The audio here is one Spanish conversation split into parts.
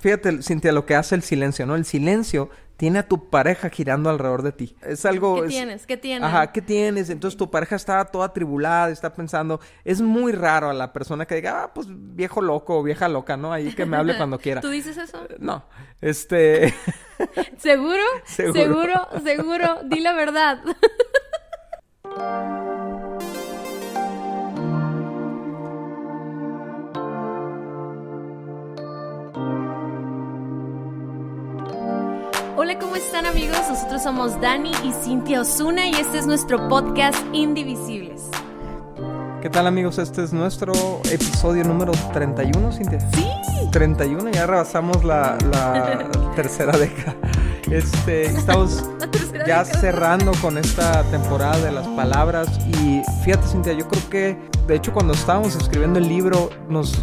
Fíjate, Cintia, lo que hace el silencio, ¿no? El silencio tiene a tu pareja girando alrededor de ti. Es algo... ¿Qué es- tienes? ¿Qué tienes? Ajá, ¿qué tienes? Entonces tu pareja está toda tribulada, está pensando... Es muy raro a la persona que diga, ah, pues viejo loco o vieja loca, ¿no? Ahí que me hable cuando quiera. ¿Tú dices eso? No, este... ¿Seguro? Seguro. Seguro, seguro. Di la verdad. Hola, ¿cómo están amigos? Nosotros somos Dani y Cintia Osuna y este es nuestro podcast Indivisibles. ¿Qué tal amigos? Este es nuestro episodio número 31, Cintia. Sí. 31, ya rebasamos la, la tercera década. Este, estamos ya cerrando con esta temporada de las palabras y fíjate Cintia, yo creo que de hecho cuando estábamos escribiendo el libro nos eh,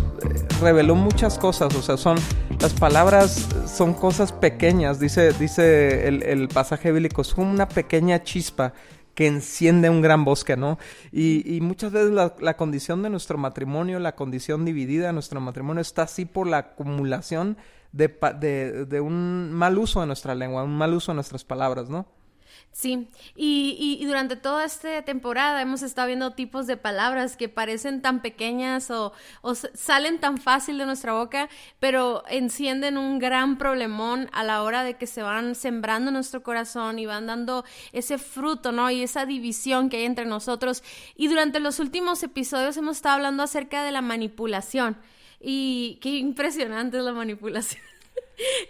reveló muchas cosas, o sea, son las palabras son cosas pequeñas, dice, dice el, el pasaje bíblico, es como una pequeña chispa que enciende un gran bosque, ¿no? Y, y muchas veces la, la condición de nuestro matrimonio, la condición dividida de nuestro matrimonio está así por la acumulación de, de, de un mal uso de nuestra lengua, un mal uso de nuestras palabras, ¿no? Sí, y, y- y durante toda esta temporada hemos estado viendo tipos de palabras que parecen tan pequeñas o, o salen tan fácil de nuestra boca, pero encienden un gran problemón a la hora de que se van sembrando en nuestro corazón y van dando ese fruto, ¿no? Y esa división que hay entre nosotros. Y durante los últimos episodios hemos estado hablando acerca de la manipulación. Y qué impresionante es la manipulación.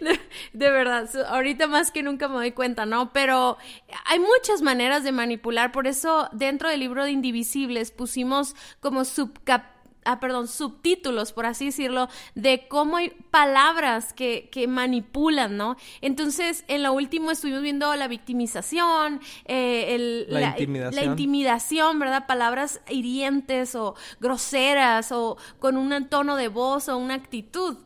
De, verdad, ahorita más que nunca me doy cuenta, ¿no? Pero hay muchas maneras de manipular, por eso dentro del libro de Indivisibles pusimos como subcap ah, perdón, subtítulos, por así decirlo, de cómo hay palabras que, que manipulan, ¿no? Entonces, en lo último estuvimos viendo la victimización, eh, el- La intimidación. la intimidación, ¿verdad? Palabras hirientes o groseras o con un tono de voz o una actitud.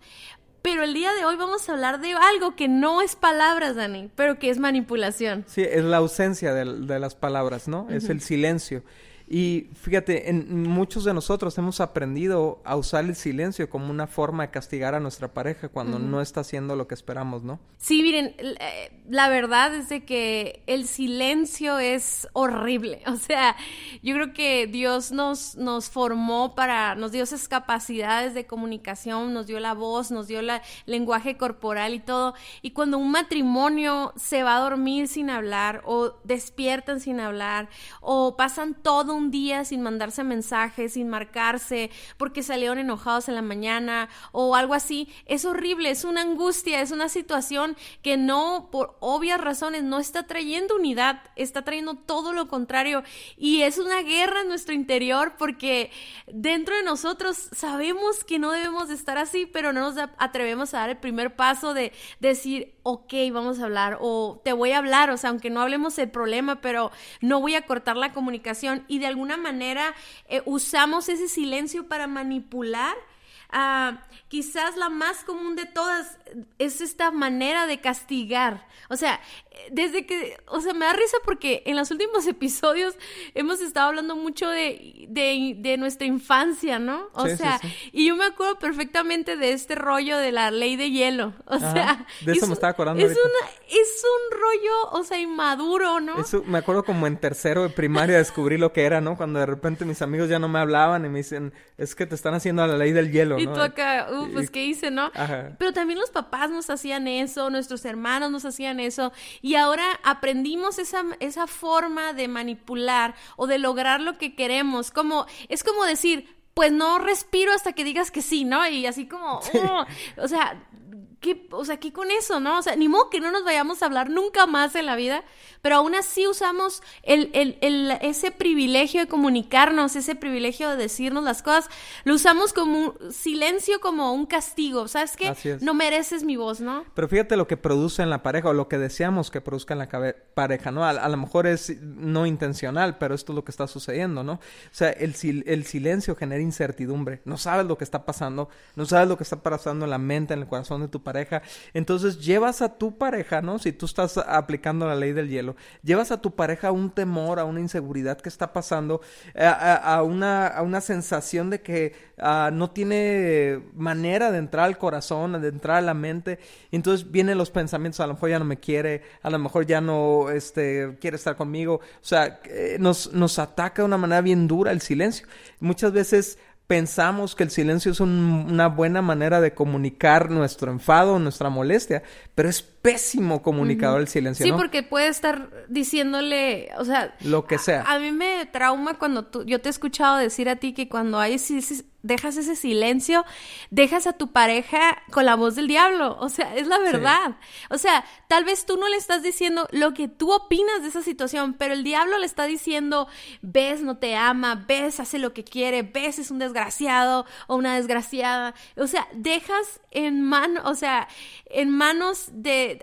Pero el día de hoy vamos a hablar de algo que no es palabras, Dani, pero que es manipulación. Sí, es la ausencia de, de las palabras, ¿no? Es el silencio. Y fíjate, en muchos de nosotros hemos aprendido a usar el silencio como una forma de castigar a nuestra pareja cuando no está haciendo lo que esperamos, ¿no? Sí, miren, eh, la verdad es de que el silencio es horrible. O sea, yo creo que Dios nos, nos formó para, nos dio esas capacidades de comunicación, nos dio la voz, nos dio el lenguaje corporal y todo. Y cuando un matrimonio se va a dormir sin hablar o despiertan sin hablar o pasan todo un día sin mandarse mensajes, sin marcarse, porque salieron enojados en la mañana o algo así, es horrible, es una angustia, es una situación que no, por obvias razones, no está trayendo unidad, está trayendo todo lo contrario. Y es una guerra en nuestro interior porque dentro de nosotros sabemos que no debemos de estar así, pero no nos atrevemos a dar el primer paso de decir, ok, vamos a hablar o te voy a hablar, o sea, aunque no hablemos el problema, pero no voy a cortar la comunicación. Y de alguna manera eh, usamos ese silencio para manipular. Ah, quizás la más común de todas es esta manera de castigar. O sea, desde que, o sea, me da risa porque en los últimos episodios hemos estado hablando mucho de, de, de nuestra infancia, ¿no? O Sí, sea, sí. y yo me acuerdo perfectamente de este rollo de la ley de hielo. O Ajá, sea, de eso es me estaba acordando Es, una, es un rollo, o sea, inmaduro, ¿no? Eso, me acuerdo como en tercero de primaria descubrí lo que era, ¿no? Cuando de repente mis amigos ya no me hablaban y me dicen, es que te están haciendo la ley del hielo, Y tú acá, uh, pues, ¿qué hice, no? Ajá. Pero también los papás nos hacían eso, nuestros hermanos nos hacían eso, y ahora aprendimos esa, esa forma de manipular o de lograr lo que queremos, como, es como decir, pues no respiro hasta que digas que sí, ¿no? Y así como, "Oh", o sea, ¿qué, o sea, ¿qué con eso, no? O sea, ni modo que no nos vayamos a hablar nunca más en la vida, pero aún así usamos el, el- el- ese privilegio de comunicarnos, ese privilegio de decirnos las cosas, lo usamos como un silencio, como un castigo, ¿sabes qué? Así es. No mereces mi voz, ¿no? Pero fíjate lo que produce en la pareja o lo que deseamos que produzca en la pareja, ¿no? A, a lo mejor es no intencional, pero esto es lo que está sucediendo, ¿no? O sea, el, sil- el silencio genera incertidumbre. No sabes lo que está pasando, no sabes lo que está pasando en la mente, en el corazón de tu pareja. Entonces llevas a tu pareja, ¿no? Si tú estás aplicando la ley del hielo, llevas a tu pareja a un temor, a una inseguridad que está pasando, a, una, a una sensación de que ah, no tiene manera de entrar al corazón, de entrar a la mente. entonces vienen los pensamientos, a lo mejor ya no me quiere, a lo mejor ya no este, quiere estar conmigo. O sea, eh, nos, nos ataca de una manera bien dura el silencio. Muchas veces pensamos que el silencio es una buena manera de comunicar nuestro enfado, nuestra molestia, pero es pésimo comunicador el silencio. Sí, porque puede estar diciéndole, o sea, lo que sea. A, mí me trauma cuando tú, yo te he escuchado decir a ti que cuando hay dejas ese silencio, dejas a tu pareja con la voz del diablo. O sea, es la verdad. O sea, tal vez tú no le estás diciendo lo que tú opinas de esa situación, pero el diablo le está diciendo, ves, no te ama, ves, hace lo que quiere, ves, es un desgraciado o una desgraciada. O sea, dejas en mano, o sea, en manos de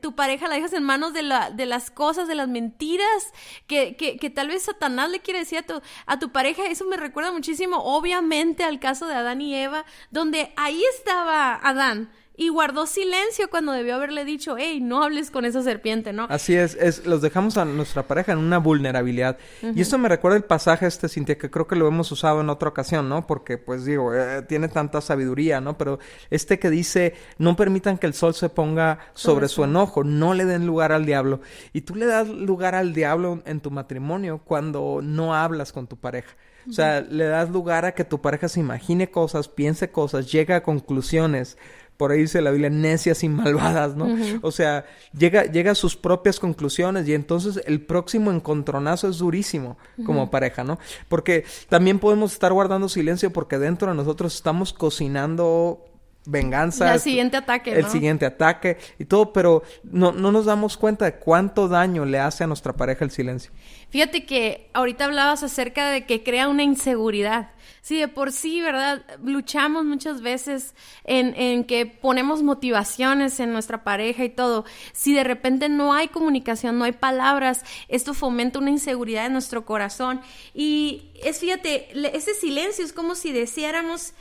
tu pareja, la dejas en manos de, la, de las cosas, de las mentiras que, que, que, tal vez Satanás le quiere decir a tu, a tu pareja. Eso me recuerda muchísimo, obviamente, al caso de Adán y Eva, donde ahí estaba Adán y guardó silencio cuando debió haberle dicho, hey, no hables con esa serpiente, ¿no? Así es, es los dejamos a nuestra pareja en una vulnerabilidad. Y eso me recuerda el pasaje este, Cintia, que creo que lo hemos usado en otra ocasión, ¿no? Porque, pues digo, eh, tiene tanta sabiduría, ¿no? Pero este que dice, no permitan que el sol se ponga sobre, su enojo, no le den lugar al diablo. Y tú le das lugar al diablo en tu matrimonio cuando no hablas con tu pareja. O sea, le das lugar a que tu pareja se imagine cosas, piense cosas, llegue a conclusiones por ahí dice la Biblia, necias y malvadas, ¿no? O sea, llega, llega a sus propias conclusiones y entonces el próximo encontronazo es durísimo como pareja, ¿no? Porque también podemos estar guardando silencio porque dentro de nosotros estamos cocinando venganza. El siguiente ataque. El siguiente ataque y todo, pero no, no nos damos cuenta de cuánto daño le hace a nuestra pareja el silencio. Fíjate que ahorita hablabas acerca de que crea una inseguridad. Sí, de por sí, ¿verdad? Luchamos muchas veces en, en que ponemos motivaciones en nuestra pareja y todo. Si de repente no hay comunicación, no hay palabras, esto fomenta una inseguridad en nuestro corazón. Y es, fíjate, ese silencio es como si deseáramos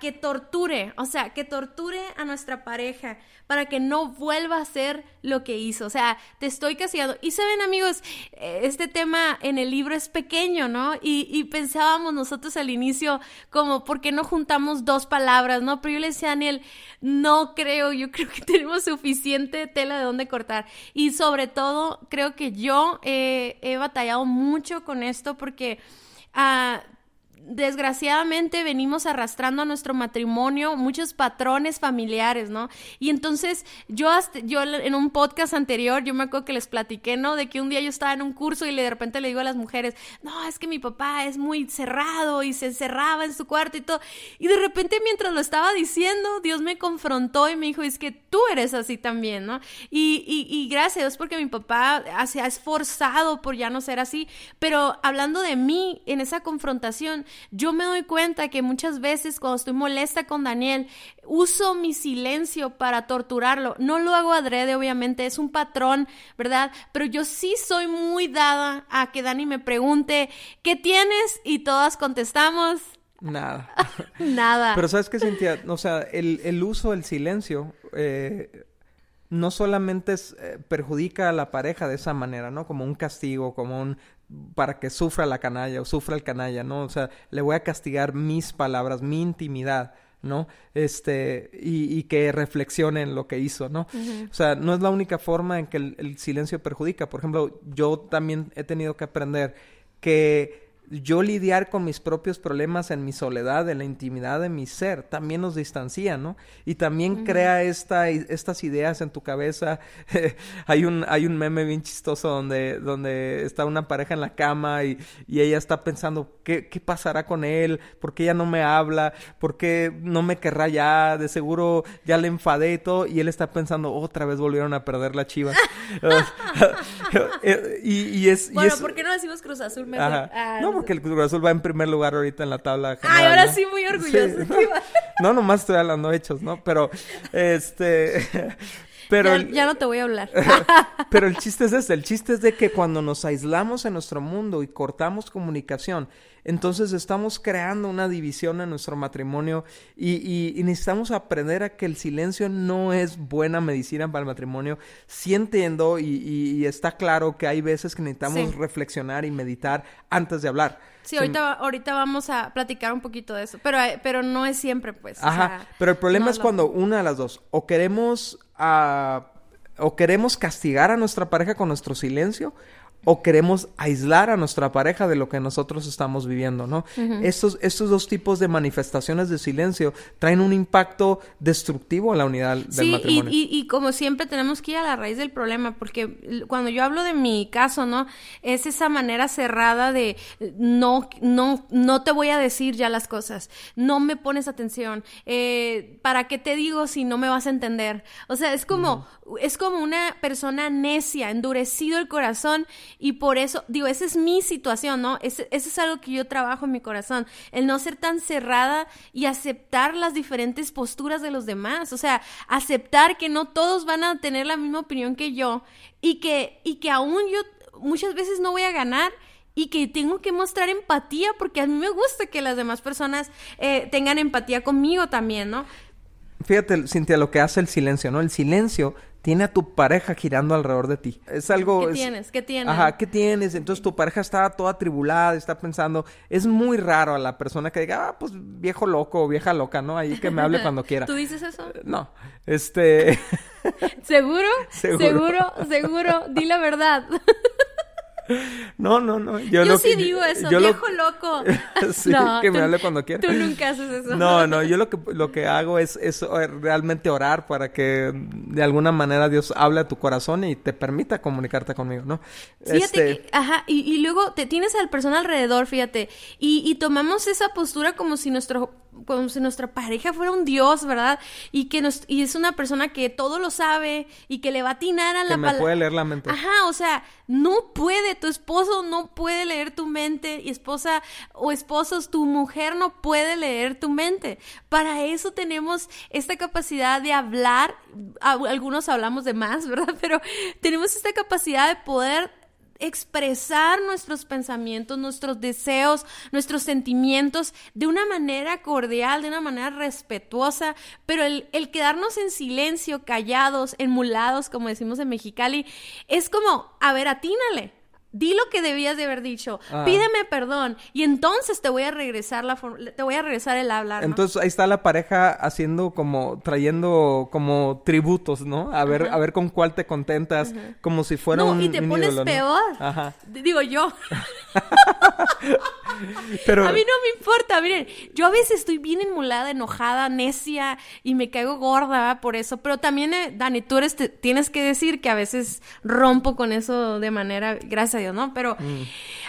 que torture, o sea, que torture a nuestra pareja para que no vuelva a hacer lo que hizo. O sea, te estoy castigando. Y saben, amigos, eh, este tema en el libro es pequeño, ¿no? Y, pensábamos nosotros al inicio como, ¿por qué no juntamos dos palabras, no? Pero yo le decía a Daniel, no creo, yo creo que tenemos suficiente tela de dónde cortar. Y sobre todo, creo que yo he batallado mucho con esto porque... Uh, desgraciadamente venimos arrastrando a nuestro matrimonio muchos patrones familiares, ¿no? Y entonces yo, yo en un podcast anterior, yo me acuerdo que les platiqué, ¿no? De que un día yo estaba en un curso y de repente le digo a las mujeres, no, es que mi papá es muy cerrado y se encerraba en su cuarto y todo. Y de repente mientras lo estaba diciendo, Dios me confrontó y me dijo, es que tú eres así también, ¿no? Y gracias a Dios porque mi papá se ha esforzado por ya no ser así, pero hablando de mí en esa confrontación, yo me doy cuenta que muchas veces cuando estoy molesta con Daniel, uso mi silencio para torturarlo. No lo hago adrede, obviamente, es un patrón, ¿verdad? Pero yo sí soy muy dada a que Dani me pregunte, ¿qué tienes? Y todas contestamos. Nada. Nada. Pero sabes qué, Cintia, o sea, el, uso del silencio eh, no solamente eh, perjudica a la pareja de esa manera, ¿no? Como un castigo, como un para que sufra la canalla o sufra el canalla, ¿no? O sea, le voy a castigar mis palabras, mi intimidad, ¿no? Este, y, que reflexione en lo que hizo, ¿no? O sea, no es la única forma en que el silencio perjudica. Por ejemplo, yo también he tenido que aprender que yo lidiar con mis propios problemas en mi soledad, en la intimidad de mi ser, también nos distancia, ¿no? Y también crea esta, estas ideas en tu cabeza. hay, un, hay un meme bien chistoso donde, donde está una pareja en la cama y, y ella está pensando, ¿qué, ¿qué, pasará con él? ¿Por qué ella no me habla? ¿Por qué no me querrá ya? De seguro ya le enfadé y todo. Y él está pensando, otra vez volvieron a perder la chiva. y, y, es... Bueno, y ¿por qué no decimos Cruz Azul mejor? Ah, no, porque el Cruz Azul va en primer lugar ahorita en la tabla general. Ay, ahora sí, muy orgulloso. no, nomás estoy hablando hechos, ¿no? Pero, este... Pero ya, no te voy a hablar. pero el chiste es este, el chiste es de que cuando nos aislamos en nuestro mundo y cortamos comunicación, entonces estamos creando una división en nuestro matrimonio y, necesitamos aprender a que el silencio no es buena medicina para el matrimonio. Sí entiendo y, está claro que hay veces que necesitamos reflexionar y meditar antes de hablar. Sí, ahorita, ahorita vamos a platicar un poquito de eso, pero, pero no es siempre, pues. Ajá, pero el problema es cuando una de las dos, o queremos, o queremos castigar a nuestra pareja con nuestro silencio, o queremos aislar a nuestra pareja de lo que nosotros estamos viviendo, ¿no? estos, estos dos tipos de manifestaciones de silencio traen un impacto destructivo a la unidad del matrimonio. Y, y, como siempre tenemos que ir a la raíz del problema, porque cuando yo hablo de mi caso, ¿no? Es esa manera cerrada de no, no, no te voy a decir ya las cosas, no me pones atención, eh, ¿para qué te digo si no me vas a entender? O sea, es como, es como una persona necia, endurecido el corazón y por eso, digo, esa es mi situación, ¿no? Ese, es algo que yo trabajo en mi corazón, el no ser tan cerrada y aceptar las diferentes posturas de los demás, o sea, aceptar que no todos van a tener la misma opinión que yo y que, y que aún yo muchas veces no voy a ganar y que tengo que mostrar empatía porque a mí me gusta que las demás personas eh, tengan empatía conmigo también, ¿no? Fíjate, Cintia, lo que hace el silencio, ¿no? El silencio tiene a tu pareja girando alrededor de ti. Es algo... ¿Qué tienes? ¿Qué tienes? Ajá, ¿qué tienes? Entonces tu pareja está toda tribulada, está pensando... Es muy raro a la persona que diga, ah, pues viejo loco o vieja loca, ¿no? Ahí que me hable cuando quiera. ¿Tú dices eso? Eh, no, este... ¿Seguro? ¿Seguro? ¿Seguro? ¿Seguro? Di la verdad. No, no, no. Yo, sí digo eso, viejo loco. sí, que me hable cuando quiera. Tú nunca haces eso. No, no, yo lo que, lo que hago es, es realmente orar para que de alguna manera Dios hable a tu corazón y te permita comunicarte conmigo, ¿no? Fíjate, este ajá, y, y, luego te tienes al persona alrededor, fíjate, y, y tomamos esa postura como si nuestro como si nuestra pareja fuera un dios, ¿verdad? Y que nos, y es una persona que todo lo sabe y que le va a atinar a la palabra. puede leer la mente. Ajá, o sea, no puede, tu esposo no puede leer tu mente, y esposa o esposos, tu mujer no puede leer tu mente. Para eso tenemos esta capacidad de hablar, algunos hablamos de más, ¿verdad? Pero tenemos esta capacidad de poder expresar nuestros pensamientos, nuestros deseos, nuestros sentimientos de una manera cordial, de una manera respetuosa, pero el, el, quedarnos en silencio, callados, emulados, como decimos en Mexicali, es como, a ver, atínale. Di lo que debías de haber dicho. Ah. Pídeme perdón y entonces te voy a regresar la te voy a regresar el hablar. Entonces ahí está la pareja haciendo como trayendo como tributos, ¿no? A ver a ver con cuál te contentas, como si fuera no, y te pones peor. Ajá. Digo yo. Pero... A mí no me importa, miren, yo a veces estoy bien enmulada, enojada, necia y me caigo gorda por eso, pero también, eh, Dani, tú eres, tienes que decir que a veces rompo con eso de manera, gracias ¿no? Pero mm.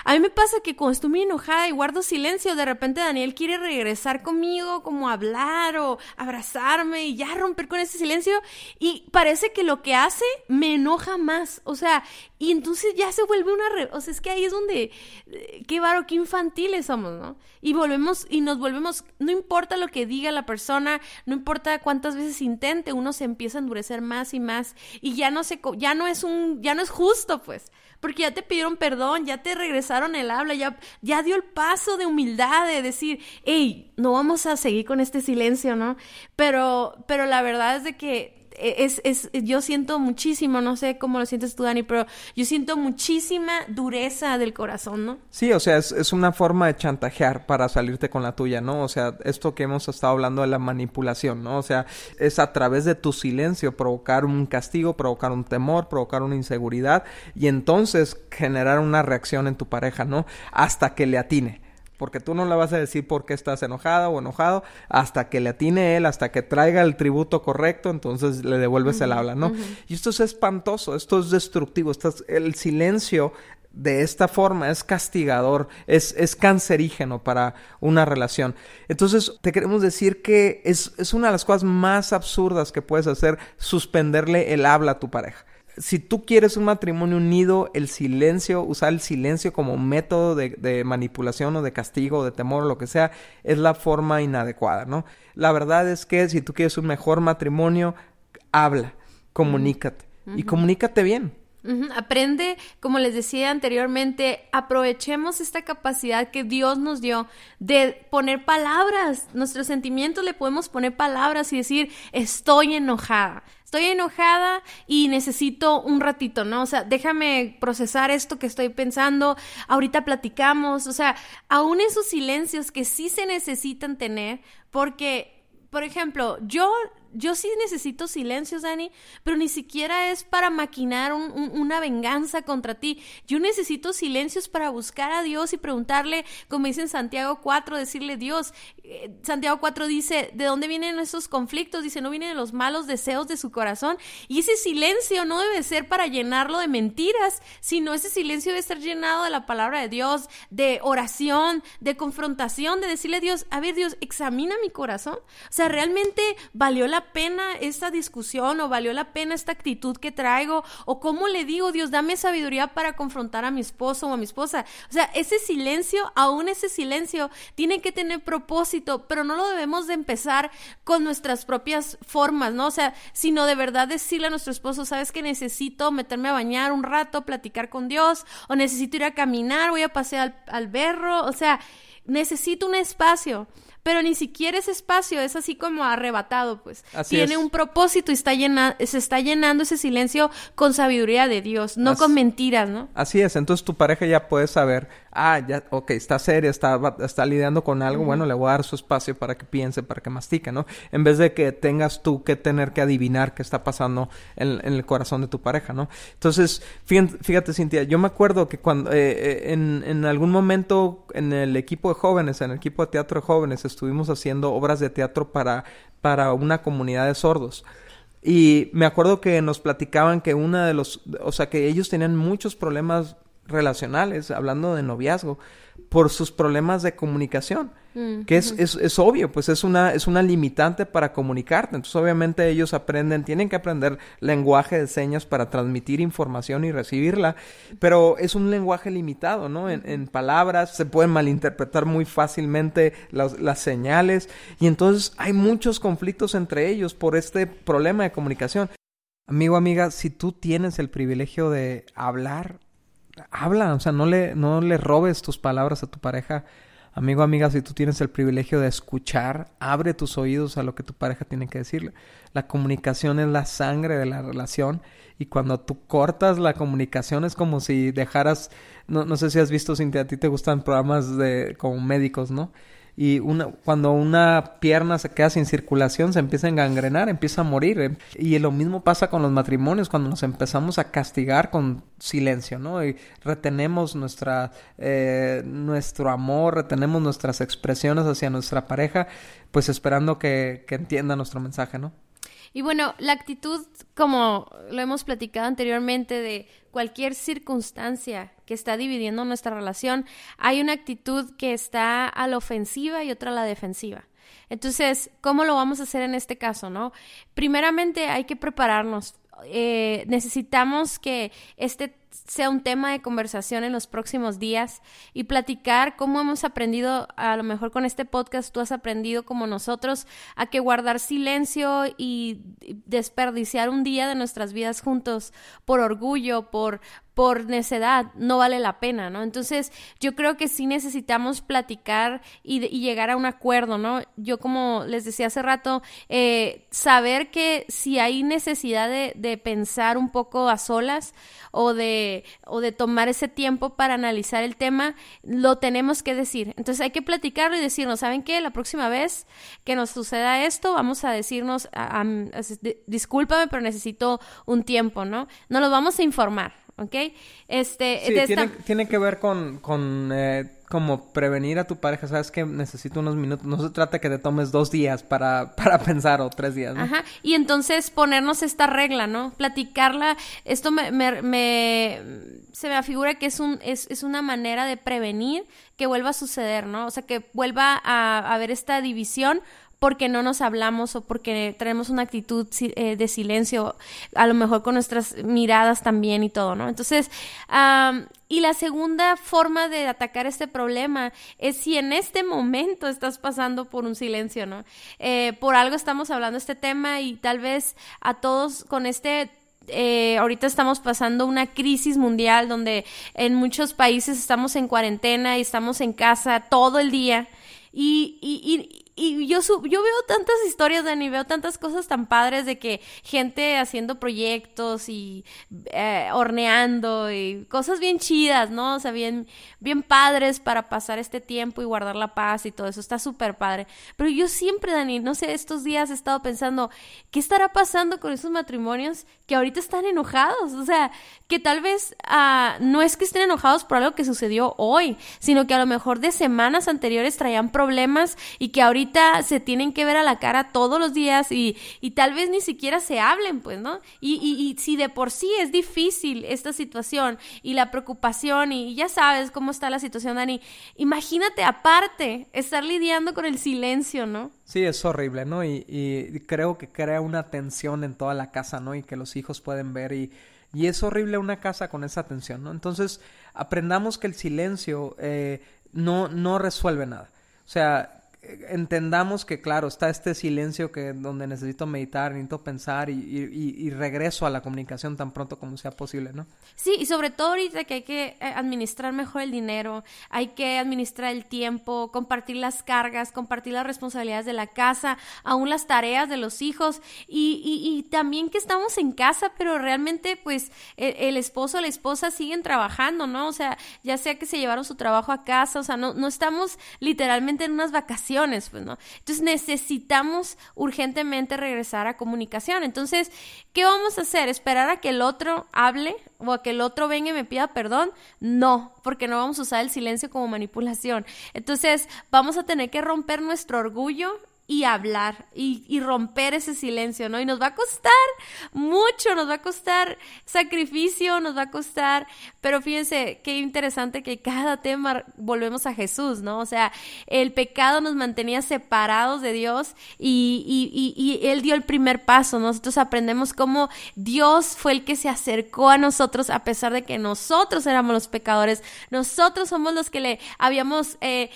a mí me pasa que cuando estoy muy enojada y guardo silencio, de repente Daniel quiere regresar conmigo, como hablar o abrazarme y ya romper con ese silencio y parece que lo que hace me enoja más, o sea, y entonces ya se vuelve una... O sea, es que ahí es donde... Eh, qué varo, qué infantiles somos, ¿no? Y volvemos y nos volvemos... No importa lo que diga la persona, no importa cuántas veces intente, uno se empieza a endurecer más y más y ya no se... Ya no es un... Ya no es justo, pues. Porque ya te perdón, ya te regresaron el habla, ya, ya dio el paso de humildad, de decir, hey, no vamos a seguir con este silencio, ¿no? Pero, pero la verdad es de que es, es, yo siento muchísimo, no sé cómo lo sientes tú, Dani, pero yo siento muchísima dureza del corazón, ¿no? Sí, o sea, es, es una forma de chantajear para salirte con la tuya, ¿no? O sea, esto que hemos estado hablando de la manipulación, ¿no? O sea, es a través de tu silencio provocar un castigo, provocar un temor, provocar una inseguridad y entonces generar una reacción en tu pareja, ¿no? Hasta que le atine porque tú no le vas a decir por qué estás enojada o enojado hasta que le atine él, hasta que traiga el tributo correcto, entonces le devuelves el habla, ¿no? Y esto es espantoso, esto es destructivo, esto el silencio de esta forma es castigador, es, es cancerígeno para una relación. Entonces, te queremos decir que es, es una de las cosas más absurdas que puedes hacer, suspenderle el habla a tu pareja si tú quieres un matrimonio unido, el silencio, usar el silencio como método de, manipulación o de castigo o de temor o lo que sea, es la forma inadecuada, ¿no? La verdad es que si tú quieres un mejor matrimonio, habla. comunícate. Y comunícate bien. Aprende, como les decía anteriormente, aprovechemos esta capacidad que Dios nos dio de poner palabras. Nuestros sentimientos le podemos poner palabras y decir, estoy enojada. Estoy enojada y necesito un ratito, ¿no? O sea, déjame procesar esto que estoy pensando, ahorita platicamos, o sea, aún esos silencios que sí se necesitan tener, porque, por ejemplo, yo yo sí necesito silencios, Dani, pero ni siquiera es para maquinar una venganza contra ti. Yo necesito silencios para buscar a Dios y preguntarle, como dice en Santiago 4, decirle, Dios, eh, Santiago 4 dice, ¿de dónde vienen esos conflictos? Dice, no vienen de los malos deseos de su corazón. Y ese silencio no debe ser para llenarlo de mentiras, sino ese silencio debe estar llenado de la palabra de Dios, de oración, de confrontación, de decirle a Dios, a ver Dios, examina mi corazón. O sea, realmente valió la pena esta discusión o valió la pena esta actitud que traigo o cómo le digo, Dios, dame sabiduría para confrontar a mi esposo o a mi esposa. O sea, ese silencio, aún ese silencio, tiene que tener propósito, pero no lo debemos de empezar con nuestras propias formas, ¿no? O sea, sino de verdad decirle a nuestro esposo, sabes que necesito meterme a bañar un rato, platicar con Dios, o necesito ir a caminar, voy a pasear al, al berro, o sea, necesito un espacio pero ni siquiera ese espacio es así como arrebatado, pues. Tiene un propósito y está llena, se está llenando ese silencio con sabiduría de Dios, no con mentiras, ¿no? Así es, entonces tu pareja ya puede saber, ah, ya, ok, está seria, está, está lidiando con algo, bueno, le voy a dar su espacio para que piense, para que mastique, ¿no? En vez de que tengas tú que tener que adivinar qué está pasando en, el corazón de tu pareja, ¿no? Entonces, fíjate, Cintia, yo me acuerdo que cuando, eh, eh, en, en algún momento en el equipo de jóvenes, en el equipo de teatro de jóvenes, estuvimos haciendo obras de teatro para, para una comunidad de sordos. Y me acuerdo que nos platicaban que una de los, o sea, que ellos tenían muchos problemas relacionales, hablando de noviazgo, por sus problemas de comunicación, mm, que es, es, es, obvio, pues es una, es una limitante para comunicarte. Entonces, obviamente, ellos aprenden, tienen que aprender lenguaje de señas para transmitir información y recibirla, pero es un lenguaje limitado, ¿no? En, en palabras se pueden malinterpretar muy fácilmente las, las señales, y entonces hay muchos conflictos entre ellos por este problema de comunicación. Amigo, amiga, si tú tienes el privilegio de hablar habla, o sea, no le, no le robes tus palabras a tu pareja. Amigo, amiga, si tú tienes el privilegio de escuchar, abre tus oídos a lo que tu pareja tiene que decirle. La comunicación es la sangre de la relación y cuando tú cortas la comunicación es como si dejaras, no, no sé si has visto, si a ti te gustan programas de como médicos, ¿no? Y una, cuando una pierna se queda sin circulación se empieza a engangrenar, empieza a morir. ¿eh? Y lo mismo pasa con los matrimonios cuando nos empezamos a castigar con silencio, ¿no? Y retenemos nuestra, eh, nuestro amor, retenemos nuestras expresiones hacia nuestra pareja, pues esperando que, que entienda nuestro mensaje, ¿no? Y bueno, la actitud, como lo hemos platicado anteriormente, de cualquier circunstancia que está dividiendo nuestra relación, hay una actitud que está a la ofensiva y otra a la defensiva. Entonces, ¿cómo lo vamos a hacer en este caso, no? Primeramente hay que prepararnos. Eh, necesitamos que este sea un tema de conversación en los próximos días y platicar cómo hemos aprendido, a lo mejor con este podcast tú has aprendido como nosotros a que guardar silencio y desperdiciar un día de nuestras vidas juntos por orgullo, por por necedad no vale la pena, ¿no? Entonces yo creo que sí necesitamos platicar y, llegar a un acuerdo, ¿no? Yo como les decía hace rato, eh, saber que si hay necesidad de, pensar un poco a solas o de, o de tomar ese tiempo para analizar el tema, lo tenemos que decir. Entonces hay que platicarlo y decirnos, ¿saben qué? La próxima vez que nos suceda esto, vamos a decirnos, discúlpame, pero necesito un tiempo, ¿no? No lo vamos a informar. ¿Ok? Este, sí, tiene, que ver con, con eh, como prevenir a tu pareja, sabes que necesito unos minutos, no se trata que te tomes dos días para, para pensar o tres días, ¿no? Ajá, y entonces ponernos esta regla, ¿no? Platicarla, esto me, me, se me afigura que es, un, es, es una manera de prevenir que vuelva a suceder, ¿no? O sea, que vuelva a haber esta división porque no nos hablamos o porque tenemos una actitud eh, de silencio, a lo mejor con nuestras miradas también y todo, ¿no? Entonces, y la segunda forma de atacar este problema es si en este momento estás pasando por un silencio, ¿no? Eh, por algo estamos hablando este tema y tal vez a todos con este eh, ahorita estamos pasando una crisis mundial donde en muchos países estamos en cuarentena y estamos en casa todo el día. Y, y, y yo, yo veo tantas historias, Dani, veo tantas cosas tan padres de que gente haciendo proyectos y eh, horneando y cosas bien chidas, ¿no? O sea, bien, bien padres para pasar este tiempo y guardar la paz y todo eso. Está súper padre. Pero yo siempre, Dani, no sé, estos días he estado pensando, ¿qué estará pasando con esos matrimonios que ahorita están enojados? O sea, que tal vez ah, no es que estén enojados por algo que sucedió hoy, sino que a lo mejor de semanas anteriores traían problemas y que ahorita se tienen que ver a la cara todos los días y, y tal vez ni siquiera se hablen, pues, ¿no? Y, y, si de por sí es difícil esta situación y la preocupación y, ya sabes cómo está la situación, Dani, imagínate aparte estar lidiando con el silencio, ¿no? Sí, es horrible, ¿no? Y, y creo que crea una tensión en toda la casa, ¿no? Y que los hijos pueden ver y... Y es horrible una casa con esa tensión, ¿no? Entonces, aprendamos que el silencio eh, no, no resuelve nada. O sea, entendamos que, claro, está este silencio que donde necesito meditar, necesito pensar y, y, regreso a la comunicación tan pronto como sea posible, ¿no? Sí, y sobre todo ahorita que hay que eh, administrar mejor el dinero, hay que administrar el tiempo, compartir las cargas, compartir las responsabilidades de la casa, aún las tareas de los hijos y, y también que estamos en casa, pero realmente pues el, el, esposo o la esposa siguen trabajando, ¿no? O sea, ya sea que se llevaron su trabajo a casa, o sea, no, no estamos literalmente en unas vacaciones pues, ¿no? Entonces necesitamos urgentemente regresar a comunicación. Entonces, ¿qué vamos a hacer? ¿Esperar a que el otro hable o a que el otro venga y me pida perdón? No, porque no vamos a usar el silencio como manipulación. Entonces, vamos a tener que romper nuestro orgullo y hablar y, romper ese silencio, ¿no? Y nos va a costar mucho, nos va a costar sacrificio, nos va a costar, pero fíjense qué interesante que cada tema volvemos a Jesús, ¿no? O sea, el pecado nos mantenía separados de Dios y, Él dio el primer paso, nosotros aprendemos cómo Dios fue el que se acercó a nosotros a pesar de que nosotros éramos los pecadores, nosotros somos los que le habíamos eh,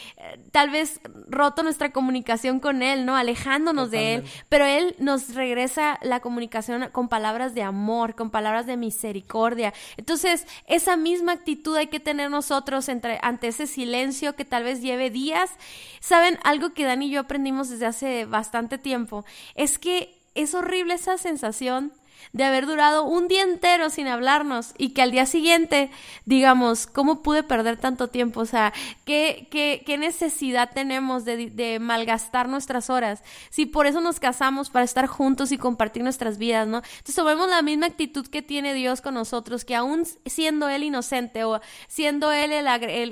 tal vez roto nuestra comunicación con Él, ¿no? Alejándonos de Él, pero Él nos regresa la comunicación con palabras de amor, con palabras de misericordia. Entonces, esa misma actitud hay que tener nosotros entre, ante ese silencio que tal vez lleve días. ¿Saben? Algo que Dani y yo aprendimos desde hace bastante tiempo es que es horrible esa sensación de haber durado un día entero sin hablarnos y que al día siguiente digamos, ¿cómo pude perder tanto tiempo? O sea, ¿qué, qué, qué necesidad tenemos de, de, malgastar nuestras horas? Si por eso nos casamos, para estar juntos y compartir nuestras vidas, ¿no? Entonces tomemos la misma actitud que tiene Dios con nosotros, que aún siendo Él inocente o siendo Él el,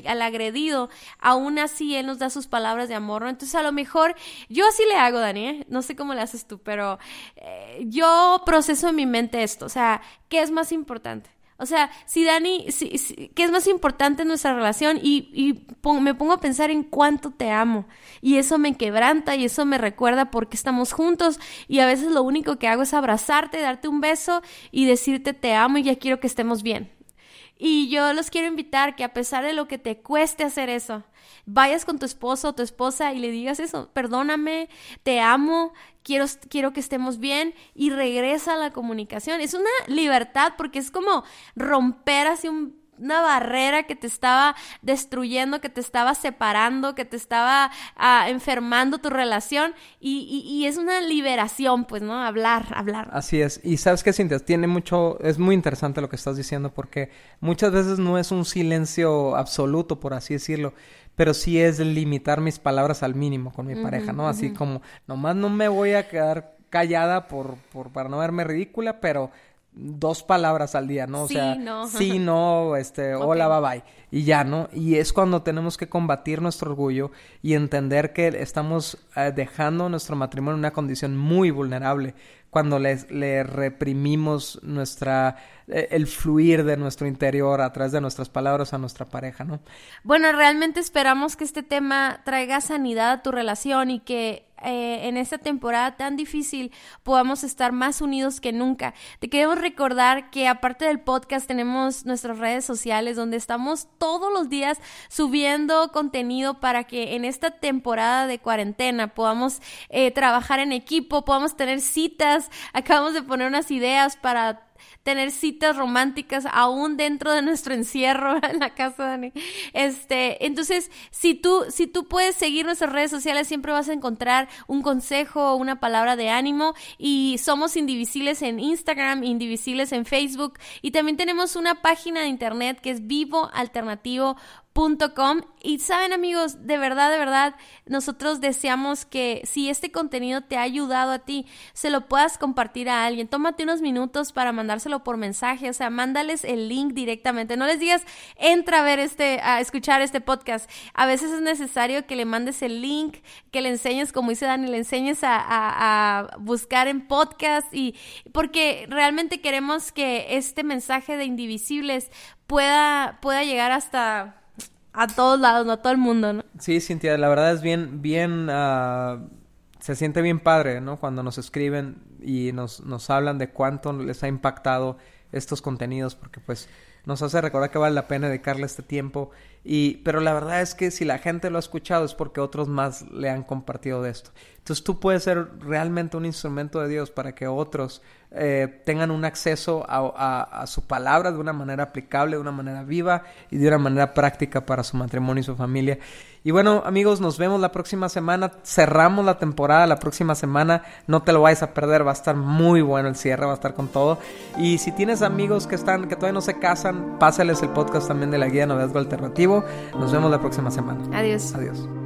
el, agredido, aún así Él nos da sus palabras de amor, ¿no? Entonces a lo mejor yo así le hago, Dani, ¿eh? no sé cómo le haces tú, pero eh, yo proceso mi mente esto, o sea, ¿qué es más importante? O sea, si Dani, si, ¿qué es más importante en nuestra relación? Y, me pongo a pensar en cuánto te amo. Y eso me quebranta y eso me recuerda por qué estamos juntos. Y a veces lo único que hago es abrazarte, darte un beso y decirte te amo y ya quiero que estemos bien. Y yo los quiero invitar que a pesar de lo que te cueste hacer eso, vayas con tu esposo o tu esposa y le digas eso, perdóname, te amo, quiero, quiero que estemos bien y regresa a la comunicación. Es una libertad porque es como romper así una barrera que te estaba destruyendo, que te estaba separando, que te estaba ah, enfermando tu relación y, y, es una liberación, pues, ¿no? Hablar, hablar. Así es. Y sabes qué, Cintia, tiene mucho, es muy interesante lo que estás diciendo porque muchas veces no es un silencio absoluto, por así decirlo pero sí es limitar mis palabras al mínimo con mi pareja, ¿no? Así como, nomás no me voy a quedar callada por, por, para no verme ridícula, pero dos palabras al día, ¿no? O sea, no. sí, no, este, hola, bye bye. Y ya, ¿no? Y es cuando tenemos que combatir nuestro orgullo y entender que estamos eh, dejando nuestro matrimonio en una condición muy vulnerable cuando le, le reprimimos nuestra el fluir de nuestro interior a través de nuestras palabras a nuestra pareja, ¿no? Bueno, realmente esperamos que este tema traiga sanidad a tu relación y que eh, en esta temporada tan difícil podamos estar más unidos que nunca. Te queremos recordar que aparte del podcast tenemos nuestras redes sociales donde estamos todos los días subiendo contenido para que en esta temporada de cuarentena podamos eh, trabajar en equipo, podamos tener citas. Acabamos de poner unas ideas para tener citas románticas aún dentro de nuestro encierro en la casa, Dani. Este, entonces, si tú, si tú puedes seguir nuestras redes sociales, siempre vas a encontrar un consejo, una palabra de ánimo y somos indivisibles en Instagram, indivisibles en Facebook y también tenemos una página de internet que es vivo alternativo Com. Y saben amigos, de verdad, de verdad, nosotros deseamos que si este contenido te ha ayudado a ti, se lo puedas compartir a alguien. Tómate unos minutos para mandárselo por mensaje, o sea, mándales el link directamente. No les digas, entra a ver este, a escuchar este podcast. A veces es necesario que le mandes el link, que le enseñes, como dice Dani, le enseñes a, a buscar en podcast y porque realmente queremos que este mensaje de indivisibles pueda, pueda llegar hasta a todos lados, no a todo el mundo, ¿no? Sí, Cintia, la verdad es bien, bien, uh, se siente bien padre, ¿no? Cuando nos escriben y nos, nos hablan de cuánto les ha impactado estos contenidos, porque pues nos hace recordar que vale la pena dedicarle este tiempo. Y, pero la verdad es que si la gente lo ha escuchado es porque otros más le han compartido de esto. Entonces tú puedes ser realmente un instrumento de Dios para que otros eh, tengan un acceso a, su palabra de una manera aplicable, de una manera viva y de una manera práctica para su matrimonio y su familia. Y bueno, amigos, nos vemos la próxima semana. Cerramos la temporada la próxima semana. No te lo vayas a perder, va a estar muy bueno el cierre, va a estar con todo. Y si tienes amigos que están, que todavía no se casan, pásales el podcast también de la guía Novedad Alternativo. Nos vemos la próxima semana. Adiós. Adiós.